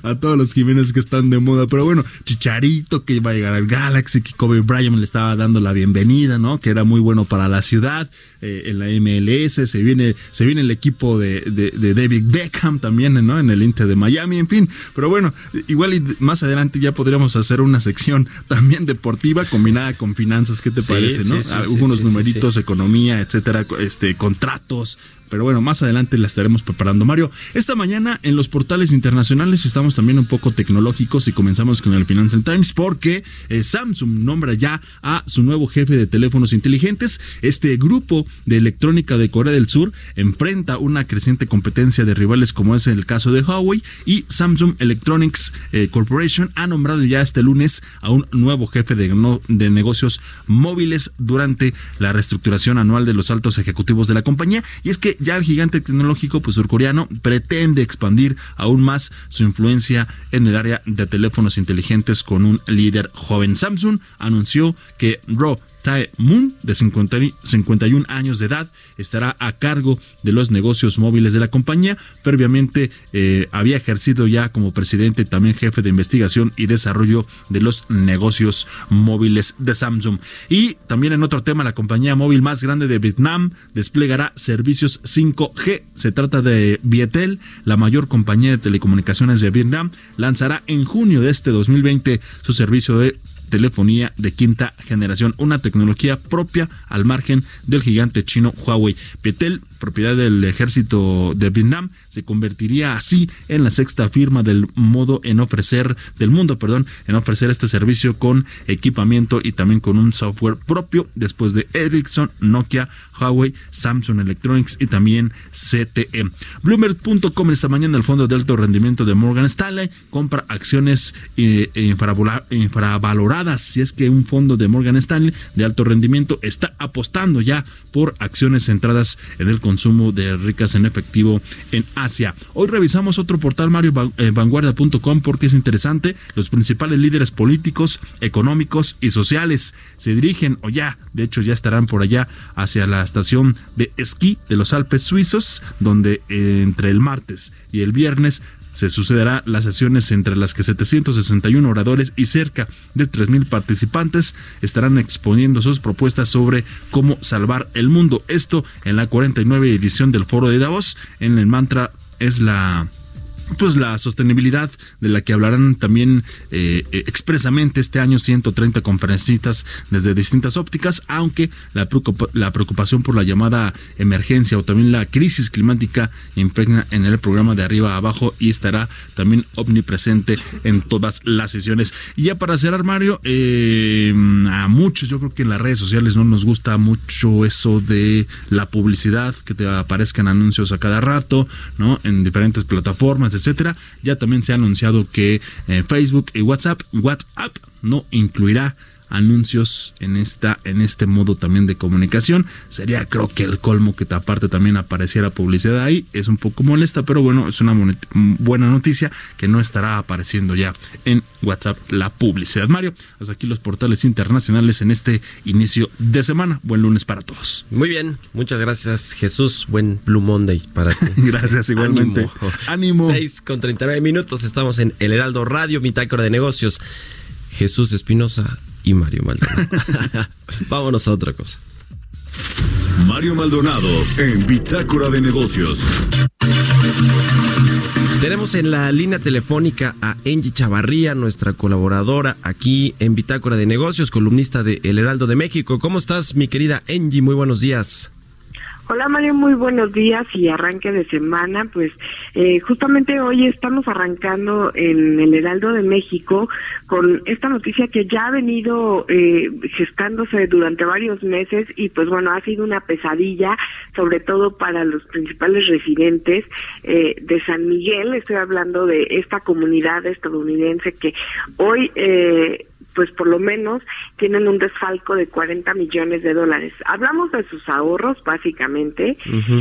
¿no? a todos los Jiménez que están de moda. Pero bueno, Chicharito que iba a llegar al Galaxy, que Kobe Bryant le estaba dando la bienvenida, ¿no? Que era muy bueno para la ciudad. eh, en la MLS se viene, se viene el equipo de, de- de David Beckham también, ¿no? En el Inter de Miami, en fin. Pero bueno, igual y más adelante ya podríamos hacer una sección también deportiva combinada con finanzas. ¿Qué te Sí, parece, sí, no? sí, Algunos numeritos, economía, etcétera, este, contratos. Pero bueno, más adelante la estaremos preparando. Mario, esta mañana en los portales internacionales estamos también un poco tecnológicos y comenzamos con el Financial Times porque eh, Samsung nombra ya a su nuevo jefe de teléfonos inteligentes. Este grupo de electrónica de Corea del Sur enfrenta una creciente competencia de rivales como es el caso de Huawei y Samsung Electronics eh, Corporation ha nombrado ya este lunes a un nuevo jefe de, no- de negocios móviles durante la reestructuración anual de los altos ejecutivos de la compañía. Y es que ya el gigante tecnológico pues, surcoreano pretende expandir aún más su influencia en el área de teléfonos inteligentes con un líder joven. Samsung anunció que Ro Tae Moon, de 50 y- 51 años de edad, estará a cargo de los negocios móviles de la compañía. Previamente eh, había ejercido ya como presidente, también jefe de investigación y desarrollo de los negocios móviles de Samsung. Y también en otro tema, la compañía móvil más grande de Vietnam desplegará servicios 5G. Se trata de Vietel, la mayor compañía de telecomunicaciones de Vietnam, lanzará en junio de este 2020 su servicio de telefonía de quinta generación, una tecnología propia al margen del gigante chino Huawei. Vietel, propiedad del ejército de Vietnam, se convertiría así en la sexta firma del modo en ofrecer del mundo, perdón, en ofrecer este servicio con equipamiento y también con un software propio después de Ericsson, Nokia, Huawei, Samsung Electronics y también CTE. Bloomberg.com esta mañana el fondo de alto rendimiento de Morgan Stanley compra acciones eh, infravaloradas Si es que un fondo de Morgan Stanley de alto rendimiento está apostando ya por acciones centradas en el consumo de ricas en efectivo en Asia. Hoy revisamos otro portal Mario eh, porque es interesante. Los principales líderes políticos, económicos y sociales se dirigen o ya, de hecho ya estarán por allá hacia la estación de esquí de los Alpes suizos, donde eh, entre el martes y el viernes se sucederá las sesiones entre las que 761 oradores y cerca de 3.000 participantes estarán exponiendo sus propuestas sobre cómo salvar el mundo. Esto en la 49 edición del Foro de Davos. En el mantra es la pues la sostenibilidad de la que hablarán también eh, eh, expresamente este año 130 conferencistas desde distintas ópticas, aunque la, la preocupación por la llamada emergencia o también la crisis climática impregna en el programa de arriba a abajo y estará también omnipresente en todas las sesiones. Y ya para cerrar, Mario, eh, a muchos yo creo que en las redes sociales no nos gusta mucho eso de la publicidad, que te aparezcan anuncios a cada rato, ¿no? En diferentes plataformas, etcétera. Ya también se ha anunciado que eh, Facebook y WhatsApp, WhatsApp no incluirá anuncios en esta en este modo también de comunicación. Sería creo que el colmo que aparte también apareciera publicidad ahí. Es un poco molesta pero bueno es una buena noticia que no estará apareciendo ya en WhatsApp la publicidad. Mario hasta aquí los portales internacionales en este inicio de semana. Buen lunes para todos. Muy bien. Muchas gracias Jesús. Buen Blue Monday para ti. Gracias igualmente. Ánimo. 6 con 39 minutos. Estamos en El Heraldo Radio Bitácora de Negocios. Jesús Espinosa y Mario Maldonado. Vámonos a otra cosa. Mario Maldonado en Bitácora de Negocios. Tenemos en la línea telefónica a Angie Chavarría, nuestra colaboradora aquí en Bitácora de Negocios, columnista de El Heraldo de México. ¿Cómo estás, mi querida Angie? Muy buenos días. Hola Mario, muy buenos días y arranque de semana. Pues eh, justamente hoy estamos arrancando en el Heraldo de México con esta noticia que ya ha venido eh, gestándose durante varios meses y pues bueno, ha sido una pesadilla, sobre todo para los principales residentes eh, de San Miguel. Estoy hablando de esta comunidad estadounidense que hoy... Eh, pues por lo menos tienen un desfalco de 40 millones de dólares. Hablamos de sus ahorros, básicamente,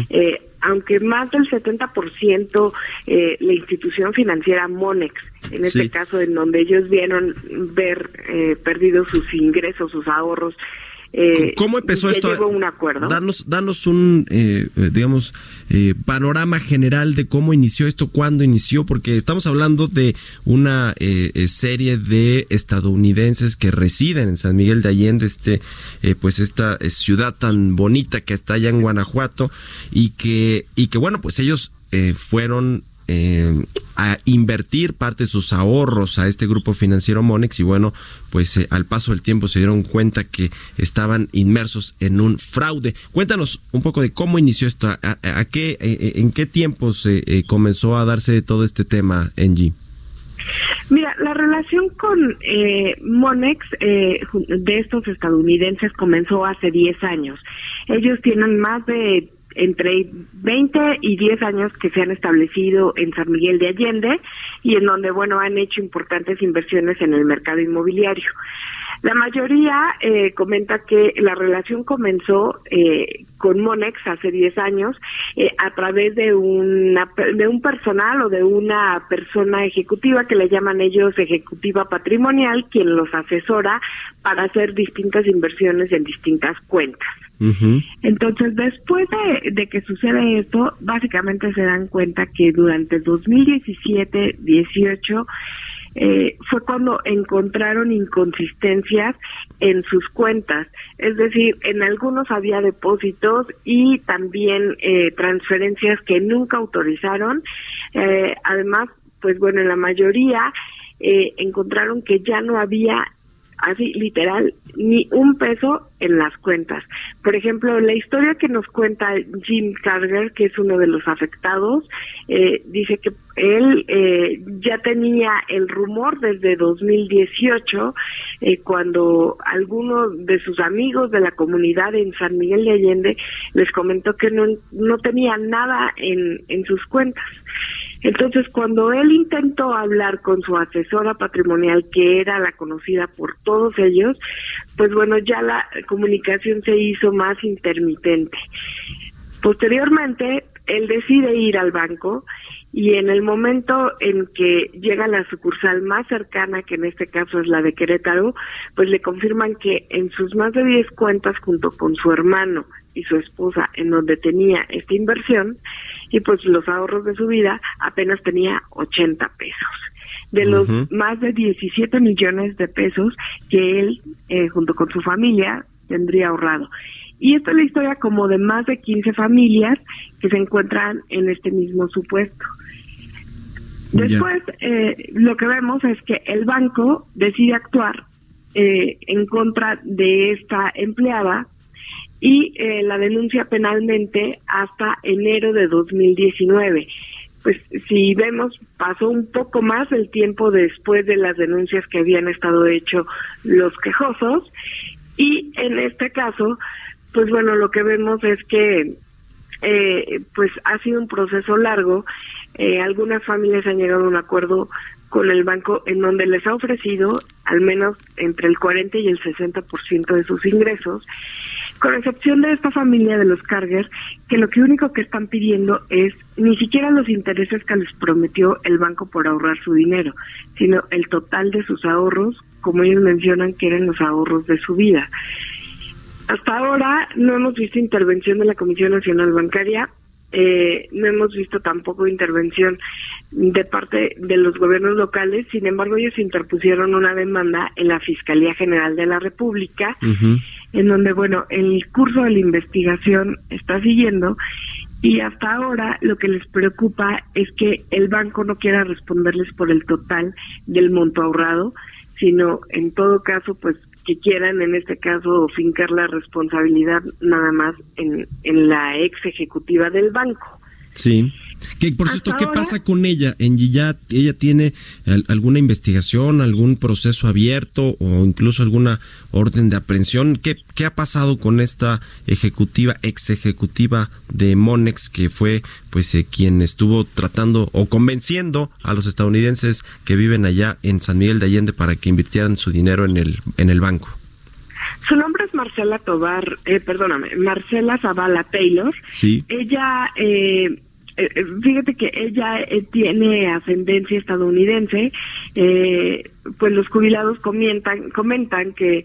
eh, aunque más del 70% eh, la institución financiera Monex, en este caso en donde ellos vieron ver eh, perdidos sus ingresos, sus ahorros, eh, ¿Cómo empezó esto? un acuerdo. Danos, danos un, eh, eh, digamos, panorama general de cómo inició esto, cuándo inició, porque estamos hablando de una serie de estadounidenses que residen en San Miguel de Allende, este, pues esta ciudad tan bonita que está allá en Guanajuato y que, y que bueno, pues ellos fueron eh, a invertir parte de sus ahorros a este grupo financiero Monex y bueno, pues eh, al paso del tiempo se dieron cuenta que estaban inmersos en un fraude. Cuéntanos un poco de cómo inició esto, a, qué, eh, en qué tiempo se comenzó a darse todo este tema, Engie. Mira, la relación con Monex de estos estadounidenses comenzó hace 10 años. Ellos tienen más de entre 20 y 10 años que se han establecido en San Miguel de Allende y en donde, bueno, han hecho importantes inversiones en el mercado inmobiliario. La mayoría eh, comenta que la relación comenzó eh, con Monex hace 10 años eh, a través de, una, de un personal o de una persona ejecutiva que le llaman ellos ejecutiva patrimonial, quien los asesora para hacer distintas inversiones en distintas cuentas. Entonces, después de, que sucede esto, básicamente se dan cuenta que durante 2017-18 eh, fue cuando encontraron inconsistencias en sus cuentas. Es decir, en algunos había depósitos y también eh, transferencias que nunca autorizaron. Eh, además, pues bueno, en la mayoría eh, encontraron que ya no había así literal, ni un peso en las cuentas. Por ejemplo, la historia que nos cuenta Jim Carter, que es uno de los afectados, eh, dice que él eh, ya tenía el rumor desde 2018, eh, cuando alguno de sus amigos de la comunidad en San Miguel de Allende les comentó que no, no tenía nada en, en sus cuentas. Entonces, cuando él intentó hablar con su asesora patrimonial, que era la conocida por todos ellos, pues bueno, ya la comunicación se hizo más intermitente. Posteriormente, él decide ir al banco y en el momento en que llega la sucursal más cercana, que en este caso es la de Querétaro, pues le confirman que en sus más de 10 cuentas junto con su hermano y su esposa en donde tenía esta inversión y pues los ahorros de su vida apenas tenía 80 pesos de los más de 17 millones de pesos que él eh, junto con su familia tendría ahorrado. Y esta es la historia como de más de 15 familias que se encuentran en este mismo supuesto. Después, eh, lo que vemos es que el banco decide actuar eh, en contra de esta empleada y eh, la denuncia penalmente hasta enero de 2019. Pues si vemos, pasó un poco más el tiempo después de las denuncias que habían estado hechos los quejosos y en este caso, pues bueno, lo que vemos es que eh, pues ha sido un proceso largo. Eh, algunas familias han llegado a un acuerdo con el banco en donde les ha ofrecido al menos entre el 40 y el 60% de sus ingresos, con excepción de esta familia de los Carger, que lo que único que están pidiendo es ni siquiera los intereses que les prometió el banco por ahorrar su dinero, sino el total de sus ahorros, como ellos mencionan que eran los ahorros de su vida. Hasta ahora no hemos visto intervención de la Comisión Nacional Bancaria, eh, no hemos visto tampoco intervención de parte de los gobiernos locales, sin embargo ellos interpusieron una demanda en la Fiscalía General de la República, en donde, bueno, el curso de la investigación está siguiendo y hasta ahora lo que les preocupa es que el banco no quiera responderles por el total del monto ahorrado, sino en todo caso, pues que quieran en este caso fincar la responsabilidad nada más en, en la ex ejecutiva del banco. Sí. Que por cierto, ¿qué pasa con ella? En ya ella tiene alguna investigación, algún proceso abierto o incluso alguna orden de aprehensión. ¿Qué, qué ha pasado con esta ejecutiva, ex ejecutiva de Monex, que fue pues eh, quien estuvo tratando o convenciendo a los estadounidenses que viven allá en San Miguel de Allende para que invirtieran su dinero en el en el banco? Su nombre es Marcela Tobar, eh, perdóname, Marcela Zavala Taylor. Sí. Ella eh, eh, eh, fíjate que ella eh, tiene ascendencia estadounidense, pues los jubilados comentan, comentan que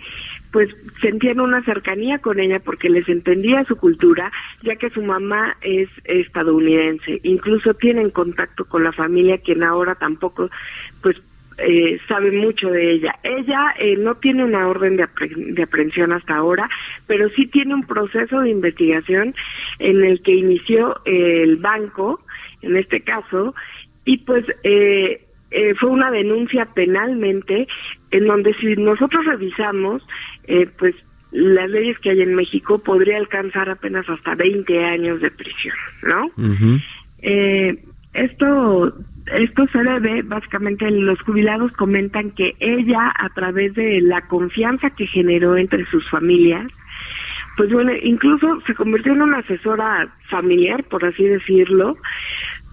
pues sentían una cercanía con ella porque les entendía su cultura, ya que su mamá es estadounidense. Incluso tienen contacto con la familia, quien ahora tampoco pues eh, sabe mucho de ella. Ella eh, no tiene una orden de, de, aprehensión hasta ahora, pero sí tiene un proceso de investigación en el que inició eh, el banco, en este caso, y pues eh, eh, fue una denuncia penalmente en donde si nosotros revisamos, pues las leyes que hay en México podría alcanzar apenas hasta 20 años de prisión, ¿no? esto esto se debe, básicamente los jubilados comentan que ella, a través de la confianza que generó entre sus familias, pues bueno, incluso se convirtió en una asesora familiar, por así decirlo,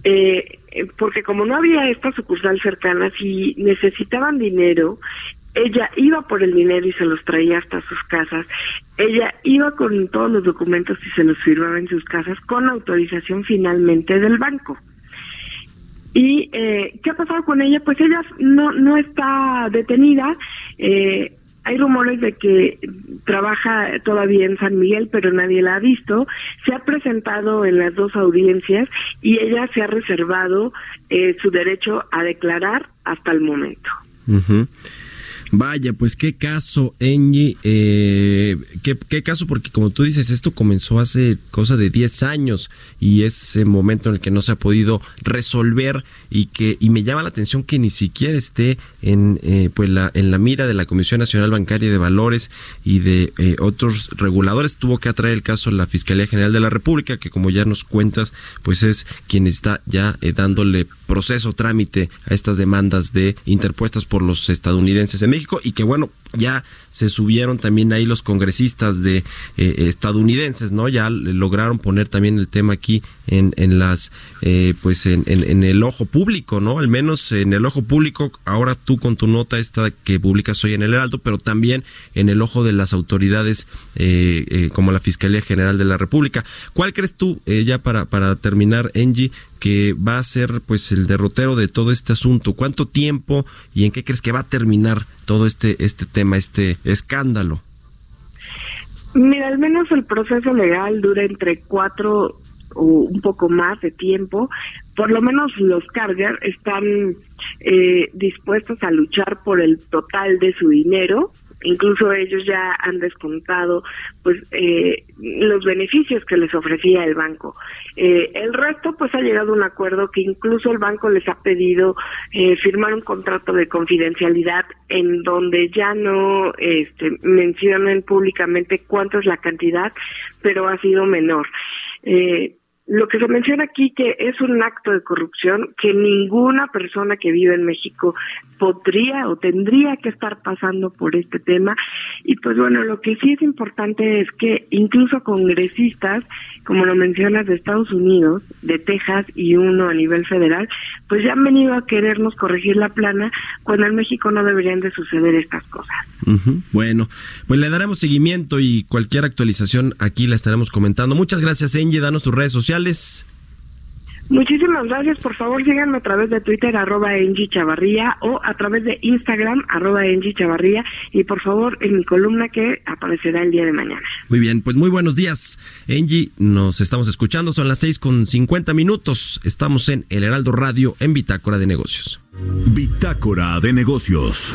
eh, porque como no había esta sucursal cercana, si necesitaban dinero, ella iba por el dinero y se los traía hasta sus casas. Ella iba con todos los documentos y se los firmaba en sus casas con autorización finalmente del banco. ¿Y eh, qué ha pasado con ella? Pues ella no, no está detenida. Eh, hay rumores de que trabaja todavía en San Miguel, pero nadie la ha visto. Se ha presentado en las dos audiencias y ella se ha reservado eh, su derecho a declarar hasta el momento. Vaya, pues qué caso, Engie, eh, qué, caso, porque como tú dices, esto comenzó hace cosa de 10 años y es el momento en el que no se ha podido resolver y que y me llama la atención que ni siquiera esté en eh, pues la en la mira de la Comisión Nacional Bancaria de Valores y de eh, otros reguladores. Tuvo que atraer el caso a la Fiscalía General de la República, que como ya nos cuentas, pues es quien está ya eh, dándole proceso, trámite a estas demandas de interpuestas por los estadounidenses y que bueno, ya se subieron también ahí los congresistas de eh, estadounidenses, ¿no? Ya lograron poner también el tema aquí en, en las, eh, pues en, en, el ojo público, ¿no? Al menos en el ojo público, ahora tú con tu nota esta que publicas hoy en el Heraldo, pero también en el ojo de las autoridades eh, como la Fiscalía General de la República. ¿Cuál crees tú, ya para, para terminar, Angie, que va a ser pues el derrotero de todo este asunto? ¿Cuánto tiempo y en qué crees que va a terminar todo este este tema, este escándalo? Mira, al menos el proceso legal dura entre cuatro o un poco más de tiempo. Por lo menos los Carger están eh, dispuestos a luchar por el total de su dinero incluso ellos ya han descontado pues eh, los beneficios que les ofrecía el banco. Eh, el resto pues ha llegado a un acuerdo que incluso el banco les ha pedido eh, firmar un contrato de confidencialidad en donde ya no este, mencionen públicamente cuánto es la cantidad, pero ha sido menor. Eh, lo que se menciona aquí que es un acto de corrupción que ninguna persona que vive en México podría o tendría que estar pasando por este tema. Y pues bueno lo que sí es importante es que incluso congresistas como lo mencionas de Estados Unidos de Texas y uno a nivel federal pues ya han venido a querernos corregir la plana cuando en México no deberían de suceder estas cosas. Bueno pues le daremos seguimiento y cualquier actualización aquí la estaremos comentando. Muchas gracias Engie. Danos tus redes sociales Muchísimas gracias. Por favor, síganme a través de Twitter, arroba Engie Chavarría, o a través de Instagram, arroba Engie Chavarría, y por favor, en mi columna que aparecerá el día de mañana. Muy bien, pues muy buenos días, Engie. Nos estamos escuchando, son las seis con cincuenta minutos. Estamos en El Heraldo Radio, en Bitácora de Negocios. Bitácora de Negocios.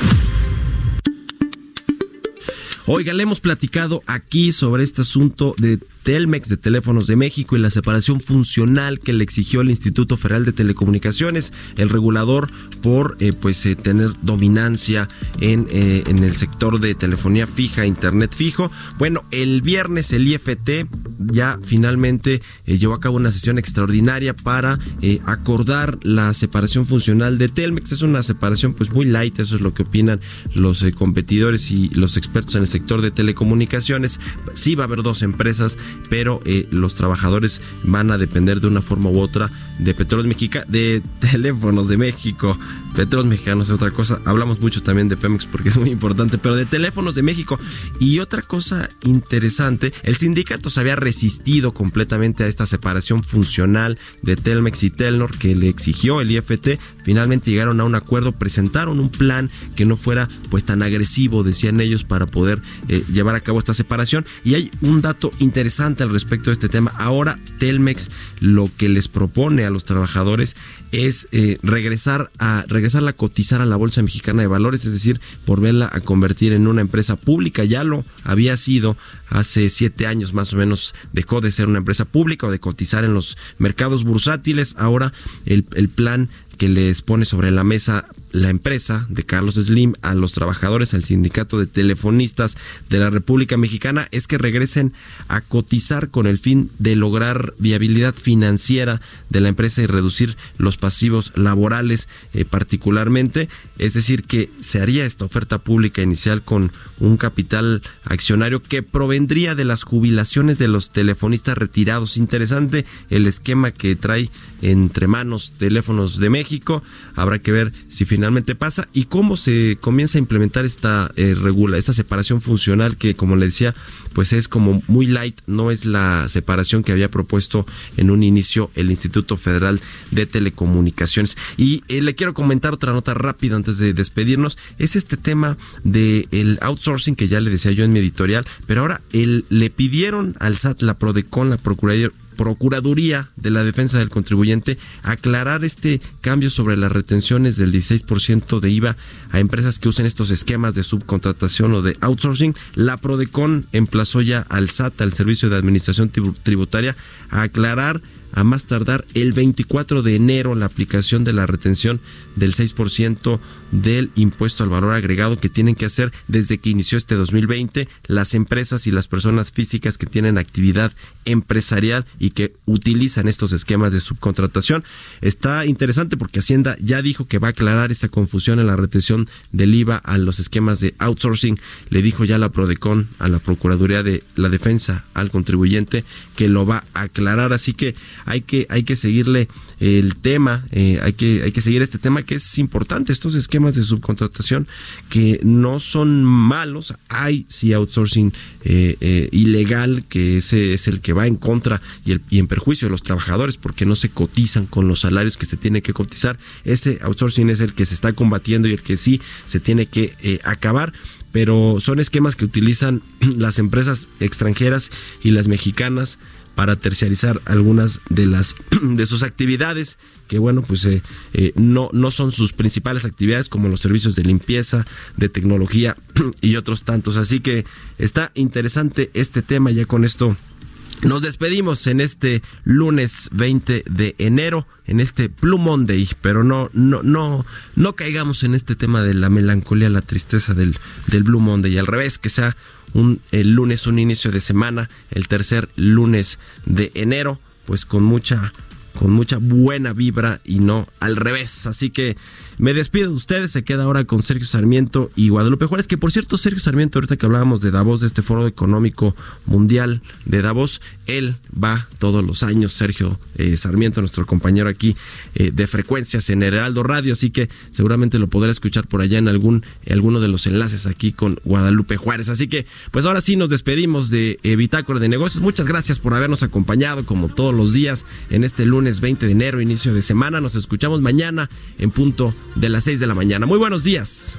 Oiga, le hemos platicado aquí sobre este asunto de Telmex de Teléfonos de México y la separación funcional que le exigió el Instituto Federal de Telecomunicaciones, el regulador, por eh, pues eh, tener dominancia en, eh, en el sector de telefonía fija, internet fijo. Bueno, el viernes el IFT ya finalmente llevó a cabo una sesión extraordinaria para acordar la separación funcional de Telmex. Es una separación pues muy light, eso es lo que opinan los competidores y los expertos en el sector de telecomunicaciones. Sí va a haber dos empresas pero eh, los trabajadores van a depender de una forma u otra de Petróleos Mexicanos, de Teléfonos de México. Petróleos Mexicanos es otra cosa. Hablamos mucho también de Pemex porque es muy importante, pero de Teléfonos de México. Y otra cosa interesante, el sindicato se había resistido completamente a esta separación funcional de Telmex y Telnor que le exigió el IFT. Finalmente llegaron a un acuerdo, presentaron un plan que no fuera pues tan agresivo, decían ellos, para poder eh, llevar a cabo esta separación. Y hay un dato interesante al respecto de este tema. Ahora Telmex lo que les propone a los trabajadores es eh, regresar a regresar a cotizar a la Bolsa Mexicana de Valores, es decir, volverla a convertir en una empresa pública. Ya lo había sido hace siete años más o menos, dejó de ser una empresa pública o de cotizar en los mercados bursátiles. Ahora el, el plan que les pone sobre la mesa la empresa de Carlos Slim a los trabajadores, al sindicato de telefonistas de la República Mexicana, es que regresen a cotizar con el fin de lograr viabilidad financiera de la empresa y reducir los pasivos laborales eh, particularmente. Es decir, que se haría esta oferta pública inicial con un capital accionario que provendría de las jubilaciones de los telefonistas retirados. Interesante el esquema que trae entre manos teléfonos de México. Habrá que ver si finalmente finalmente pasa y cómo se comienza a implementar esta eh, regula, esta separación funcional que como le decía, pues es como muy light, no es la separación que había propuesto en un inicio el Instituto Federal de Telecomunicaciones. Y eh, le quiero comentar otra nota rápida antes de despedirnos, es este tema del el outsourcing que ya le decía yo en mi editorial, pero ahora el, le pidieron al SAT, la PRODECON, la Procuraduría Procuraduría de la Defensa del Contribuyente aclarar este cambio sobre las retenciones del 16% de IVA a empresas que usen estos esquemas de subcontratación o de outsourcing. La Prodecon emplazó ya al SAT, al Servicio de Administración Tributaria, a aclarar a más tardar el 24 de enero la aplicación de la retención del 6% del impuesto al valor agregado que tienen que hacer desde que inició este 2020 las empresas y las personas físicas que tienen actividad empresarial y que utilizan estos esquemas de subcontratación. Está interesante porque Hacienda ya dijo que va a aclarar esta confusión en la retención del IVA a los esquemas de outsourcing. Le dijo ya la Prodecon a la Procuraduría de la Defensa al contribuyente que lo va a aclarar. Así que hay que, hay que seguirle el tema, eh, hay, que, hay que seguir este tema que es importante, estos esquemas de subcontratación que no son malos. Hay sí outsourcing eh, eh, ilegal, que ese es el que va en contra y, el, y en perjuicio de los trabajadores porque no se cotizan con los salarios que se tiene que cotizar. Ese outsourcing es el que se está combatiendo y el que sí se tiene que acabar pero son esquemas que utilizan las empresas extranjeras y las mexicanas para terciarizar algunas de las de sus actividades que bueno pues eh, eh, no no son sus principales actividades como los servicios de limpieza de tecnología y otros tantos así que está interesante este tema ya con esto nos despedimos en este lunes 20 de enero, en este Blue Monday, pero no, no, no, no caigamos en este tema de la melancolía, la tristeza del, del Blue Monday. Y al revés, que sea un el lunes, un inicio de semana, el tercer lunes de enero, pues con mucha con mucha buena vibra y no al revés. Así que me despido de ustedes, se queda ahora con Sergio Sarmiento y Guadalupe Juárez, que por cierto Sergio Sarmiento, ahorita que hablábamos de Davos, de este foro económico mundial de Davos, él va todos los años, Sergio eh, Sarmiento, nuestro compañero aquí eh, de frecuencias en Heraldo Radio, así que seguramente lo podrá escuchar por allá en algún alguno de los enlaces aquí con Guadalupe Juárez. Así que pues ahora sí nos despedimos de eh, Bitácora de Negocios. Muchas gracias por habernos acompañado como todos los días en este lunes 20 de enero, inicio de semana. Nos escuchamos mañana en punto de las 6 de la mañana. Muy buenos días.